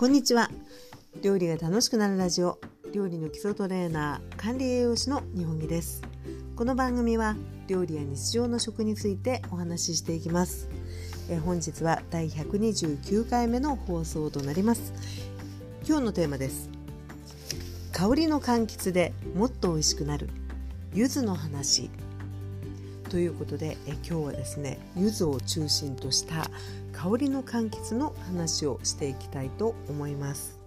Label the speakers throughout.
Speaker 1: こんにちは。料理が楽しくなるラジオ。料理の基礎トレーナー管理栄養士の日本木です。この番組は料理や日常の食についてお話ししていきます。え本日は第129回目の放送となります。今日のテーマです。香りの柑橘でもっと美味しくなる。柚子の話。ということでえ今日はですね柚子を中心とした香りの柑橘の話をしていきたいと思います。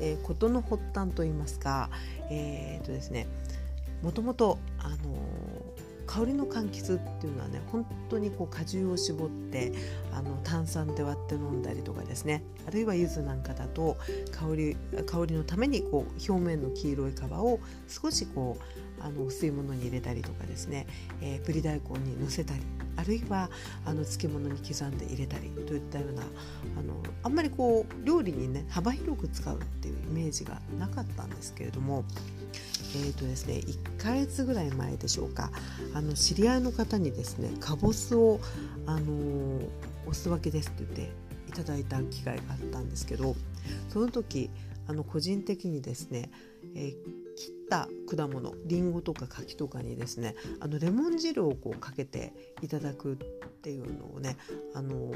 Speaker 1: えー、事の発端といいますか、えーとですね、もともと、あのー、香りの柑橘っていうのはね本当にこう果汁を絞ってあの炭酸で割って飲んだりとかですね。あるいは柚子なんかだと香り香りのためにこう表面の黄色い皮を少しこうあの薄いものに入れたりとかですね、えー、ぶり大根にのせたりあるいはあの漬物に刻んで入れたりといったようなあのあんまりこう料理にね幅広く使うっていうイメージがなかったんですけれどもえーとですね、1ヶ月ぐらい前でしょうかあの知り合いの方にですねかぼすを、あのー、おすわけですって言っていただいた機会があったんですけどその時あの個人的にですね、えー切った果物りんごとか柿とかにですねあのレモン汁をこうかけていただくっていうのをねあの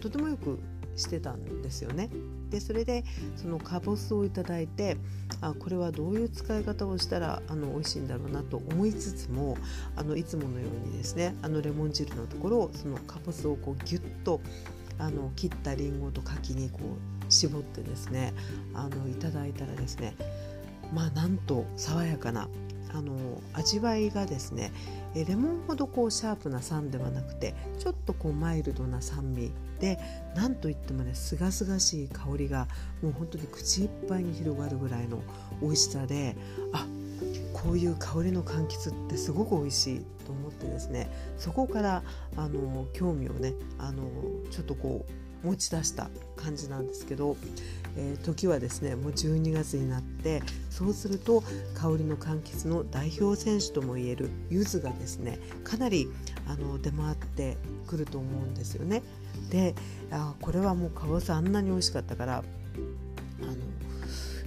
Speaker 1: とてもよくしてたんですよね。でそれでそのかぼすをいただいてあこれはどういう使い方をしたらあの美味しいんだろうなと思いつつもあのいつものようにですねあのレモン汁のところをそのかぼすをこうギュッとあの切ったりんごと柿にこう絞ってですねあのいただいたらですねまあなんと爽やかなあの味わいがですねレモンほどこうシャープな酸ではなくてちょっとこうマイルドな酸味でなんといってもねすがすがしい香りがもう本当に口いっぱいに広がるぐらいの美味しさであこういう香りの柑橘ってすごく美味しいと思ってですねそこからあの興味をねあのちょっとこう持ち出した感じなんですけどえー、時はですねもう12月になってそうすると香りの柑橘の代表選手ともいえる柚子がですねかなりあの出回ってくると思うんですよね。であこれはもうかぼすあんなに美味しかったからあの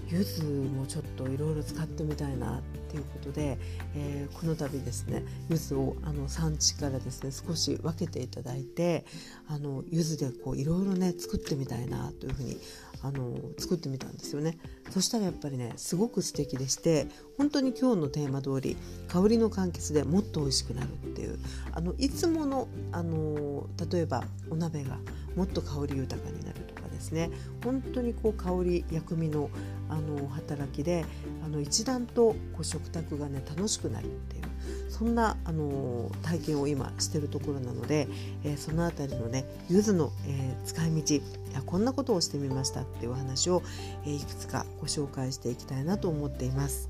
Speaker 1: 柚子もちょっといろいろ使ってみたいなっということで、えー、この度ですね柚子をあの産地からですね少し分けていただいてあの柚子でこういろいろね作ってみたいなというふうにあの作ってみたんですよね。そしたらやっぱりねすごく素敵でして本当に今日のテーマ通り香りの柑橘でもっと美味しくなるっていうあのいつものあの例えばお鍋がもっと香り豊かになるとかですね本当にこう香り薬味のあの働きであの一段とこう食卓がね楽しくなるっていうそんなあの体験を今してるところなので、えー、その辺りのね柚子の、えー、使い道いやこんなことをしてみましたっていうお話を、えー、いくつかご紹介していきたいなと思っています。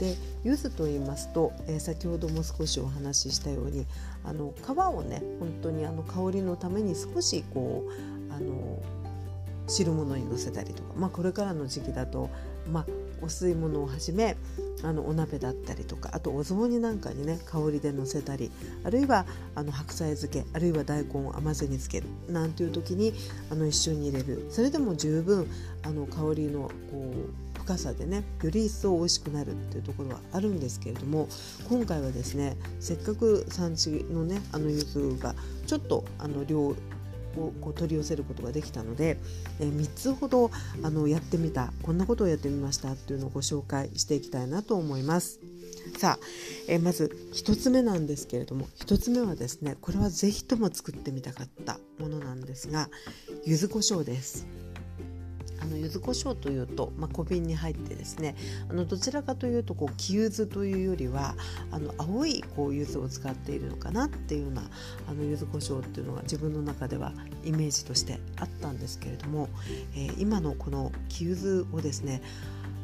Speaker 1: で柚子と言いますと、えー、先ほども少しお話ししたようにあの皮をね本当にあの香りのために少しこうあの汁物にのせたりとか、まあ、これからの時期だと、まあ、お吸い物をはじめあのお鍋だったりとかあとお雑煮なんかにね香りでのせたりあるいはあの白菜漬けあるいは大根を甘酢につけるなんていう時にあの一緒に入れる。それでも十分あの香りのこう深さでねより一層美味しくなるっていうところはあるんですけれども今回はですねせっかく産地のねあの柚子がちょっとあの量こう取り寄せることができたので、えー、3つほどあのやってみたこんなことをやってみましたっていうのをご紹介していきたいなと思います。さあ、えー、まず1つ目なんですけれども1つ目はですねこれは是非とも作ってみたかったものなんですが柚子胡椒です。あの柚子胡椒というと、まあ、小瓶に入ってですねあのどちらかというとこう木柚子というよりはあの青いこう柚子を使っているのかなっていうようなあの柚子胡椒っていうのが自分の中ではイメージとしてあったんですけれども、えー、今のこの木柚子をですね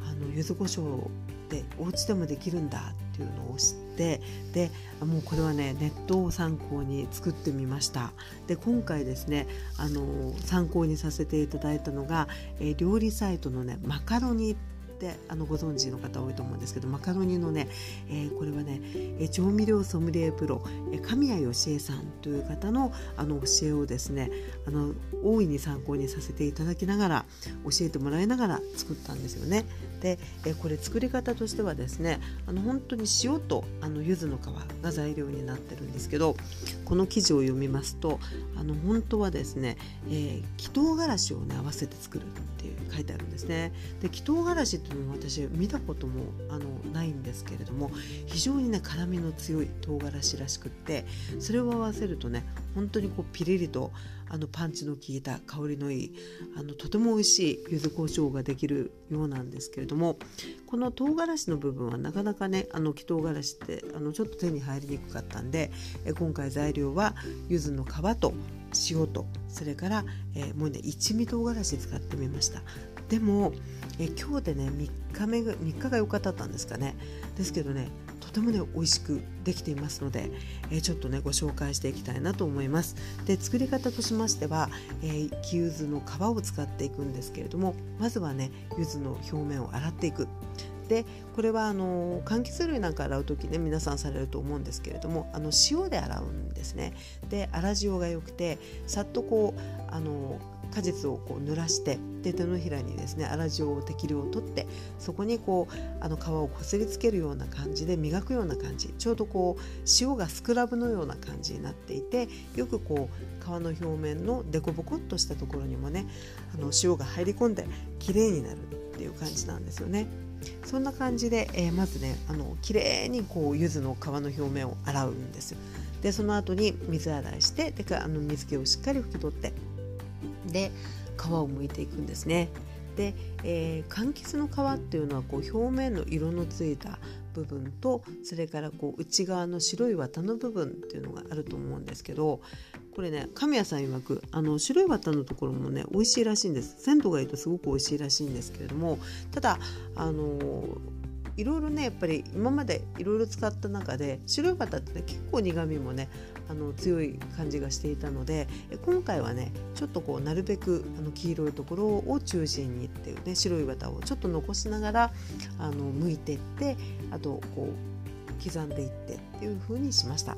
Speaker 1: あの柚子胡椒でお家でもできるんだっていうのを知ってでもうこれはねネットを参考に作ってみました。で今回ですねあの参考にさせていただいたのが、えー、料理サイトのねマカロニってってあのご存知の方多いと思うんですけどマカロニのね、えー、これはね、え調味料ソムリエプロ、え神谷義恵さんという方のあの教えをですねあの大いに参考にさせていただきながら教えてもらいながら作ったんですよね。で、えこれ作り方としてはですねあの本当に塩とあの柚子の皮が材料になってるんですけどこの記事を読みますとあの本当はですね、えー、木唐辛子をね合わせて作るっていう書いてあるんですね。で木唐辛子って私見たこともあのないんですけれども非常にね辛みの強い唐辛子らしくってそれを合わせるとね本当にこうピリリとあのパンチの効いた香りのいいあのとても美味しい柚子胡椒ができるようなんですけれどもこの唐辛子の部分はなかなかねあの木唐辛子ってあのちょっと手に入りにくかったんでえ今回材料は柚子の皮と塩とそれから、えー、もうね一味唐辛子使ってみました。でもえ今日でね3日目3日が良かったんですかね。ですけどねとてもね美味しくできていますので、え、ちょっとねご紹介していきたいなと思います。で作り方としましては、えー、木柚子の皮を使っていくんですけれどもまずはね柚子の表面を洗っていく。でこれはあの柑橘類なんか洗う時ね皆さんされると思うんですけれどもあの塩で洗うんですね。で粗塩が良くてさっとこうあの果実をこう濡らしてで手のひらにですね粗塩を適量を取ってそこにこうあの皮をこすりつけるような感じで磨くような感じちょうどこう塩がスクラブのような感じになっていてよくこう皮の表面のデコボコっとしたところにもねあの塩が入り込んで綺麗になるっていう感じなんですよね。そんな感じで、えー、まずねあの綺麗にこう柚子の皮の表面を洗うんですよ。でその後に水洗いしてであの水気をしっかり拭き取ってで皮を剥いていくんですね。で、えー、柑橘の皮っていうのはこう表面の色のついた部分とそれからこう内側の白い綿の部分っていうのがあると思うんですけどこれね神谷さん曰くあの白い綿のところもね美味しいらしいんです鮮度がいいとすごく美味しいらしいんですけれどもただあのいろいろねやっぱり今までいろいろ使った中で白いバターって、ね、結構苦みもねあの強い感じがしていたので今回はねちょっとこうなるべくあの黄色いところを中心にっていうね白いバターをちょっと残しながらあの剥いていってあとこう刻んでいってっていう風にしました。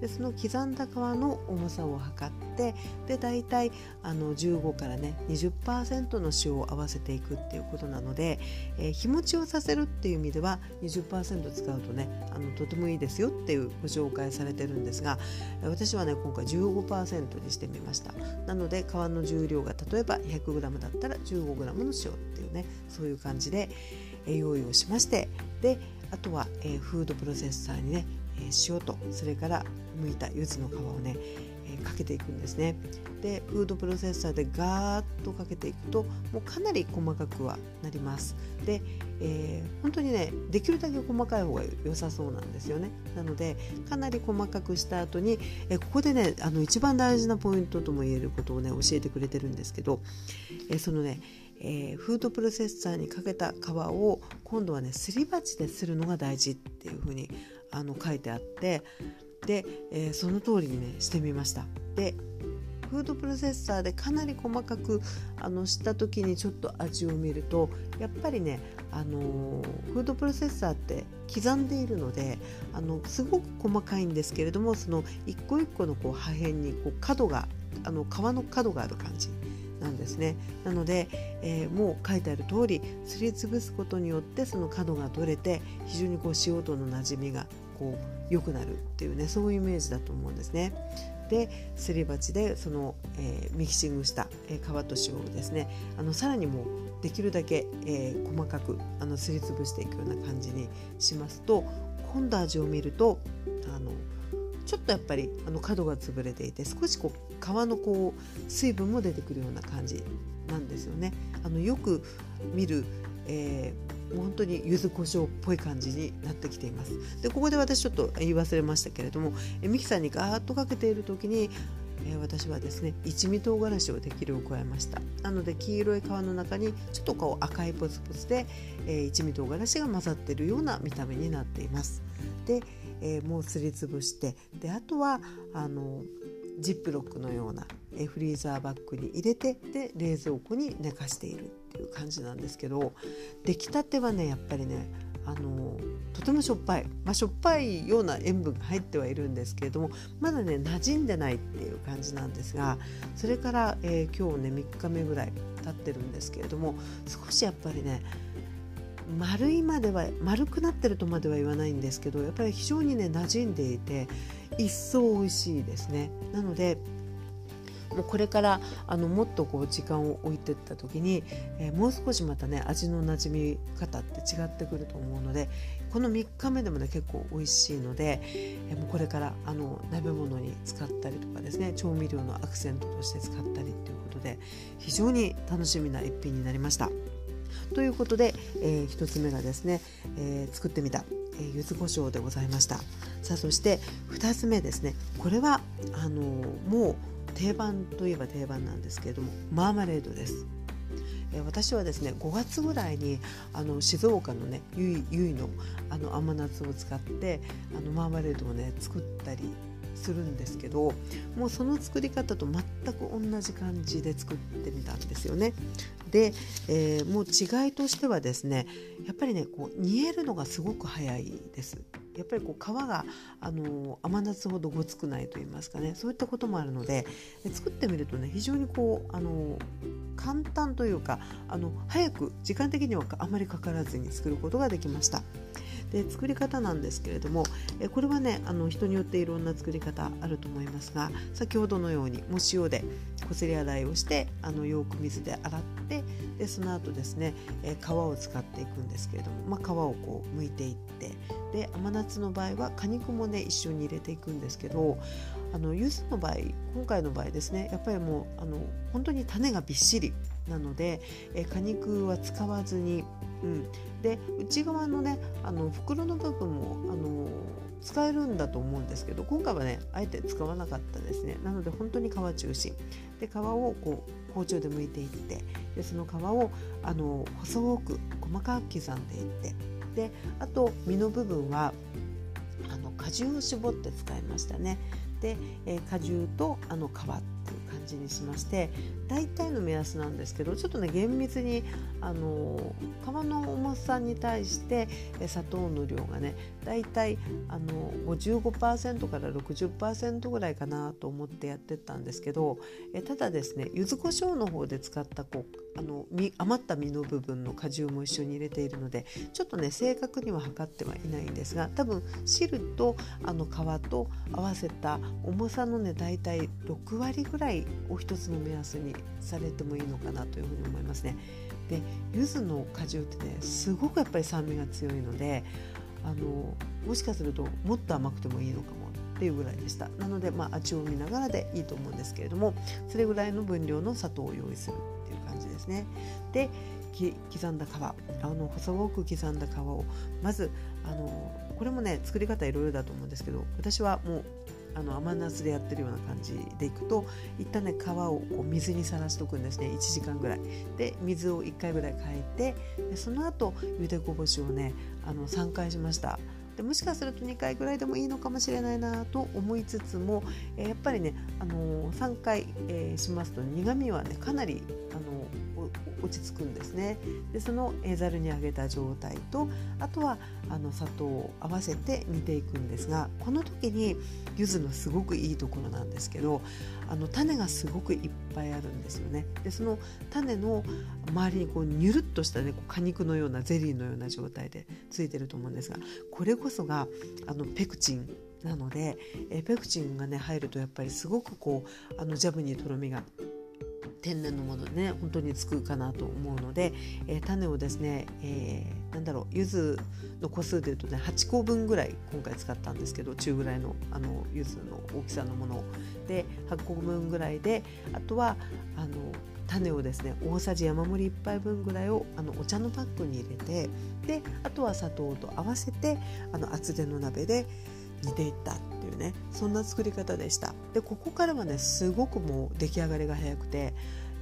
Speaker 1: でその刻んだ皮の重さを測ってで大体あの15からね20%の塩を合わせていくっていうことなので、えー、日持ちをさせるっていう意味では20%使うとねあのとてもいいですよっていうご紹介されてるんですが私はね今回15%にしてみました。なので皮の重量が例えば 100g だったら 15g の塩っていうねそういう感じで、用意をしましてであとは、えー、フードプロセッサーにね塩とそれから剥いた柚子の皮をね、えかけていくんですね。でフードプロセッサーでガーッとかけていくともうかなり細かくはなります。で、えー、本当にねできるだけ細かい方が良さそうなんですよね。なのでかなり細かくした後に、えここでねあの一番大事なポイントとも言えることをね教えてくれてるんですけど、えそのねえー、フードプロセッサーにかけた皮を今度はねすり鉢でするのが大事っていうふうにあの書いてあってで、えー、その通りにねしてみました。でフードプロセッサーでかなり細かくあのした時にちょっと味を見るとやっぱりね、あの、フードプロセッサーって刻んでいるのであのすごく細かいんですけれどもその一個一個のこう破片にこう角があの皮の角がある感じなんですねなので、えー、もう書いてある通りすりつぶすことによってその角が取れて非常にこう塩とのなじみがこう良くなるっていうねそういうイメージだと思うんですね。ですり鉢でその、えー、ミキシングした、えー、皮と塩をですねあのさらにもうできるだけ、えー、細かくあのすりつぶしていくような感じにしますと今度味を見るとあのちょっとやっぱりあの角が潰れていて少しこう皮のこう水分も出てくるような感じなんですよね。あのよく見る、えー、本当に柚子胡椒っぽい感じになってきています。でここで私ちょっと言い忘れましたけれどもミキサーにガーッとかけている時にえ、私はですね一味唐辛子を適量加えましたなので黄色い皮の中にちょっとこう赤いポツポツで、えー、一味唐辛子が混ざっているような見た目になっていますで、えー、もうすりつぶしてであとはあのジップロックのような、えフリーザーバッグに入れてで冷蔵庫に寝かしているっていう感じなんですけど出来たてはねやっぱりねあのとてもしょっぱい、まあ、しょっぱいような塩分が入ってはいるんですけれどもまだね馴染んでないっていう感じなんですがそれから、えー、今日ね3日目ぐらい経ってるんですけれども少しやっぱりね丸いまでは丸くなってるとまでは言わないんですけどやっぱり非常にね馴染んでいて一層美味しいですね。なのでもうこれからあのもっとこう時間を置いていった時に、えー、もう少しまたね味の馴染み方って違ってくると思うのでこの3日目でもね結構美味しいので、えー、もうこれからあの鍋物に使ったりとかですね調味料のアクセントとして使ったりということで非常に楽しみな一品になりました。ということで、えー、1つ目がですね、えー、作ってみた、えー、柚子胡椒でございましたさあそして2つ目ですねこれはあのもう定番といえば定番なんですけれどもマーマレードです。私はですね5月ぐらいにあの静岡のねゆいゆいのあの甘夏を使ってあのマーマレードをね作ったりするんですけどもうその作り方と全く同じ感じで作ってみたんですよね。で、えー、もう違いとしてはですねやっぱりねこう煮えるのがすごく早いです。やっぱりこう皮があの甘夏ほどごつくないと言いますかねそういったこともあるので作ってみるとね非常にこうあの簡単というかあの早く時間的にはあまりかからずに作ることができました。で作り方なんですけれどもえこれはねあの人によっていろんな作り方あると思いますが先ほどのようにもう塩でこすり洗いをしてあのよく水で洗ってでその後ですねえ皮を使っていくんですけれども、まあ、皮をこう剥いていってで甘夏の場合は果肉もね一緒に入れていくんですけどあの柚子の場合今回の場合ですねやっぱりもうあの本当に種がびっしりなので、え果肉は使わずに、うん、で内側のねあの袋の部分もあの使えるんだと思うんですけど今回はねあえて使わなかったですね。なので本当に皮中心。で皮をこう包丁で剥いていってでその皮をあの細く細かく刻んでいってであと身の部分はあの果汁を絞って使いましたね。で、えー、果汁とあの皮っていう感じにしまして大体の目安なんですけどちょっとね厳密にあの皮の重さに対して砂糖の量がね大体あの55%から60%ぐらいかなと思ってやってったんですけどえただですね柚子胡椒の方で使ったこうあの余った実の部分の果汁も一緒に入れているのでちょっとね正確には測ってはいないんですが多分汁とあの皮と合わせた重さのね大体6割ぐらいを一つの目安にされてもいいのかなというふうに思いますね。で柚子の果汁ってねすごくやっぱり酸味が強いのであのもしかするともっと甘くてもいいのかもっていうぐらいでした。なので、まあ、味を見ながらでいいと思うんですけれどもそれぐらいの分量の砂糖を用意するっていう感じですね。で刻んだ皮。あの細く刻んだ皮を。まずあのこれもね作り方いろいろだと思うんですけど私はもうあの甘夏でやってるような感じでいくと一旦ね皮をこう水にさらしておくんですね。1時間ぐらい。で水を1回ぐらい変えてその後ゆでこぼしをねあの3回しました。でもしかすると2回ぐらいでもいいのかもしれないなと思いつつも、えー、やっぱりね、あのー、3回、えー、しますと苦みはねかなり、あの落ち着くんですね。でそのざるに揚げた状態とあとはあの砂糖を合わせて煮ていくんですがこの時に柚子のすごくいいところなんですけどあの種がすごくいっぱいあるんですよね。でその種の周りにこうニュルっとしたね果肉のようなゼリーのような状態でついてると思うんですがこれこそがあのペクチンなのでえペクチンがね入るとやっぱりすごくこうあのジャムにとろみが天然のものでね本当につくかなと思うので、えー、種をですね、えー、なんだろう柚子の個数でいうとね8個分ぐらい今回使ったんですけど中ぐらいのあの柚子の大きさのもので8個分ぐらいであとはあの種をですね大さじ山盛り1杯分ぐらいをあのお茶のパックに入れてであとは砂糖と合わせてあの厚手の鍋で煮ていったっていうねそんな作り方でした。でここからはねすごくもう出来上がりが早くて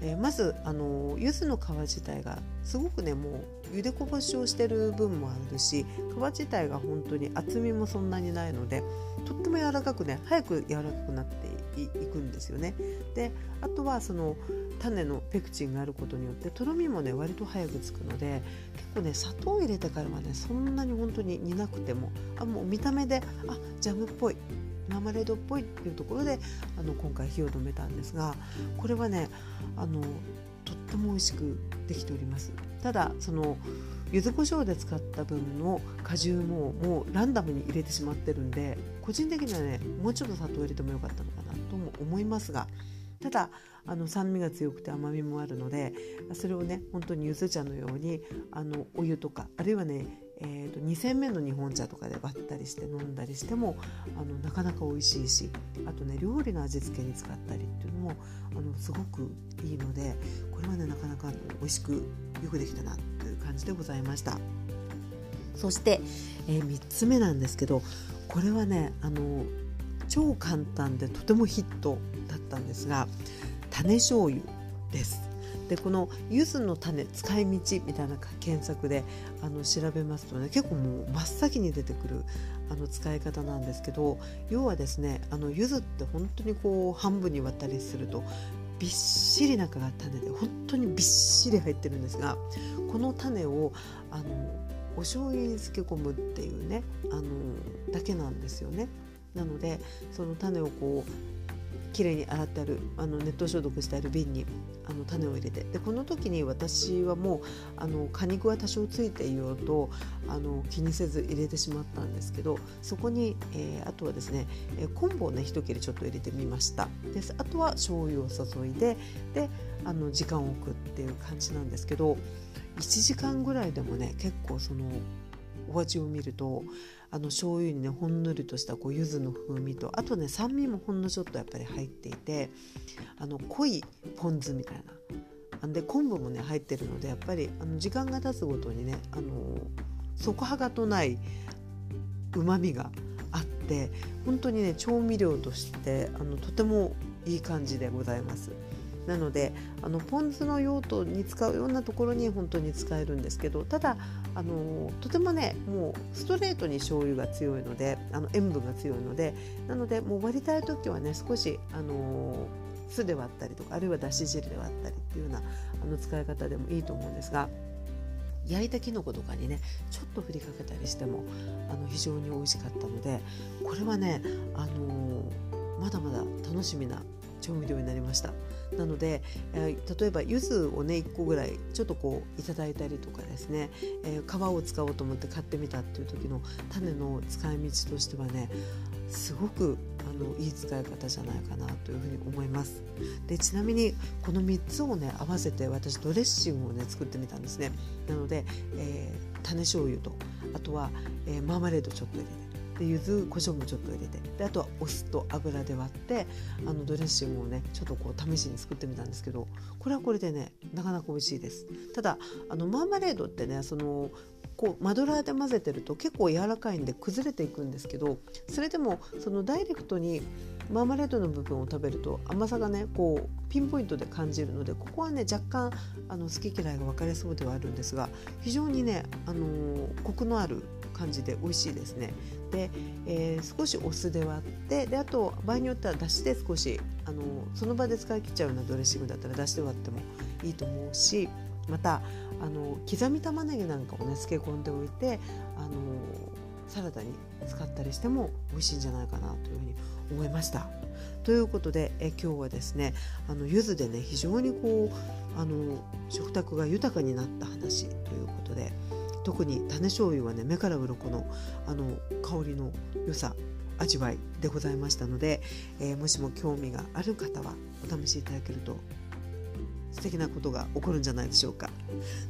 Speaker 1: えー、まずあの柚子の皮自体がすごくねもう茹でこぼしをしてる分もあるし皮自体が本当に厚みもそんなにないのでとっても柔らかくね早く柔らかくなっていくんですよね。であとはその種のペクチンがあることによってとろみもね割と早くつくので結構ね砂糖を入れてからはねそんなに本当に煮なくてもあもう見た目であジャムっぽいマーマレードっぽいっていうところであの今回火を止めたんですがこれはねあのとっても美味しくできております。ただその柚子胡椒で使った分の果汁ももうランダムに入れてしまってるんで個人的にはねもうちょっと砂糖入れてもよかったのかなとも思いますがただあの酸味が強くて甘みもあるのでそれをね本当に柚子茶のようにあのお湯とかあるいはねえーと、2煎目の日本茶とかで割ったりして飲んだりしてもあのなかなか美味しいしあとね料理の味付けに使ったりっていうのもあのすごくいいのでこれはねなかなか美味しくよくできたなという感じでございました。そして、えー、3つ目なんですけどこれはねあの超簡単でとてもヒットだったんですが種醤油です。でこの柚子の種使い道みたいな検索であの調べますとね結構もう真っ先に出てくるあの使い方なんですけど要はですねあの柚子って本当にこう半分に割ったりするとびっしり中が種で本当にびっしり入ってるんですがこの種をあのお醤油に漬け込むっていうねあのだけなんですよね。なのでその種をこうきれいに洗ってあるあの熱湯消毒してある瓶にあの種を入れて。でこの時に私はもうあの果肉は多少ついていようとあの気にせず入れてしまったんですけどそこに、えー、あとはですね、えー、昆布をね一切れちょっと入れてみました。であとは醤油を注いでであの時間を置くっていう感じなんですけど1時間ぐらいでもね結構そのお味を見るとあの醤油にねほんのりとしたこう柚子の風味とあとね酸味もほんのちょっとやっぱり入っていてあの濃いポン酢みたいなで昆布もね入ってるのでやっぱりあの時間が経つごとにねあの底はがとないうまみがあって本当にね調味料としてあのとてもいい感じでございます。なのであのポン酢の用途に使うようなところに本当に使えるんですけどただあのとてもねもうストレートに醤油が強いのであの塩分が強いのでなのでもう割りたい時はね少しあの酢で割ったりとかあるいはだし汁で割ったりっていうようなあの使い方でもいいと思うんですが焼いたきのことかにねちょっと振りかけたりしてもあの非常に美味しかったのでこれはねあのまだまだ楽しみな調味料になりました。なので、えー、例えば柚子をね1個ぐらいちょっとこういただいたりとかですね、えー、皮を使おうと思って買ってみたっていう時の種の使い道としてはねすごくあのいい使い方じゃないかなというふうに思います。でちなみにこの3つをね合わせて私ドレッシングをね作ってみたんですね。なので、えー、種醤油とあとは、えマーマレードちょっと入れてで柚子胡椒もちょっと入れて。であとはお酢と油で割ってあのドレッシングをねちょっとこう試しに作ってみたんですけどこれはこれでねなかなか美味しいです。ただあのマーマレードってねそのこうマドラーで混ぜてると結構柔らかいんで崩れていくんですけどそれでもそのダイレクトにマーマレードの部分を食べると甘さがねこうピンポイントで感じるのでここはね若干あの好き嫌いが分かれそうではあるんですが非常にね、あの、コクのある感じで美味しいですね。で、えー、少しお酢で割ってであと場合によってはだしで少しあのその場で使い切っちゃうようなドレッシングだったらだしで割ってもいいと思うしまたあの刻み玉ねぎなんかをね漬け込んでおいてあのサラダに使ったりしても美味しいんじゃないかなというふうに思いました。ということでえ今日はですねあの柚子でね非常にこうあの食卓が豊かになった話ということで特に種醤油はね目から鱗のあの香りの良さ味わいでございましたので、えー、もしも興味がある方はお試しいただけると素敵なことが起こるんじゃないでしょうか。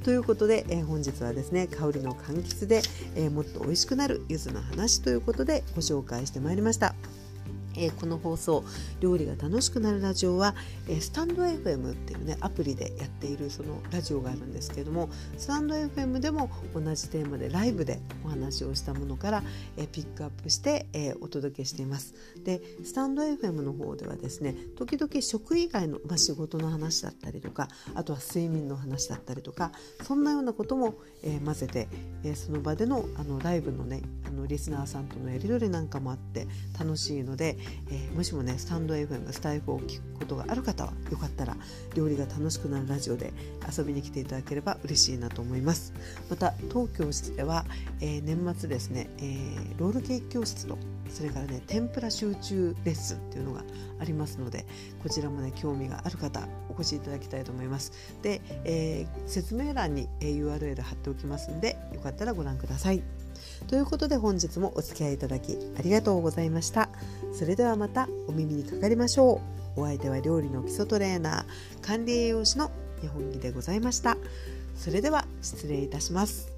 Speaker 1: ということで、えー、本日はですね香りの柑橘で、えー、もっと美味しくなる柚子の話ということでご紹介してまいりました。えー、この放送「料理が楽しくなるラジオは」えー、スタンド FM っていうねアプリでやっているそのラジオがあるんですけどもスタンド FM でも同じテーマでライブでお話をしたものから、えー、ピックアップして、えお届けしています。でスタンド FM の方ではですね時々食以外の、まあ、仕事の話だったりとかあとは睡眠の話だったりとかそんなようなことも、え混ぜて、えその場でのあのライブのねあのリスナーさんとのやり取りなんかもあって楽しいので、えー、もしもねスタンド FM スタイフを聞くことがある方はよかったら料理が楽しくなるラジオで遊びに来ていただければ嬉しいなと思います。また当教室では、えー、年末ですね、えー、ロールケーキ教室とそれからね天ぷら集中レッスンっていうのがありますのでこちらもね興味がある方お越しいただきたいと思います。で、え、説明欄に URL 貼っておきますのでよかったらご覧ください。ということで本日もお付き合いいただきありがとうございました。それではまたお耳にかかりましょう。お相手は料理の基礎トレーナー管理栄養士の日本木でございました。それでは失礼いたします。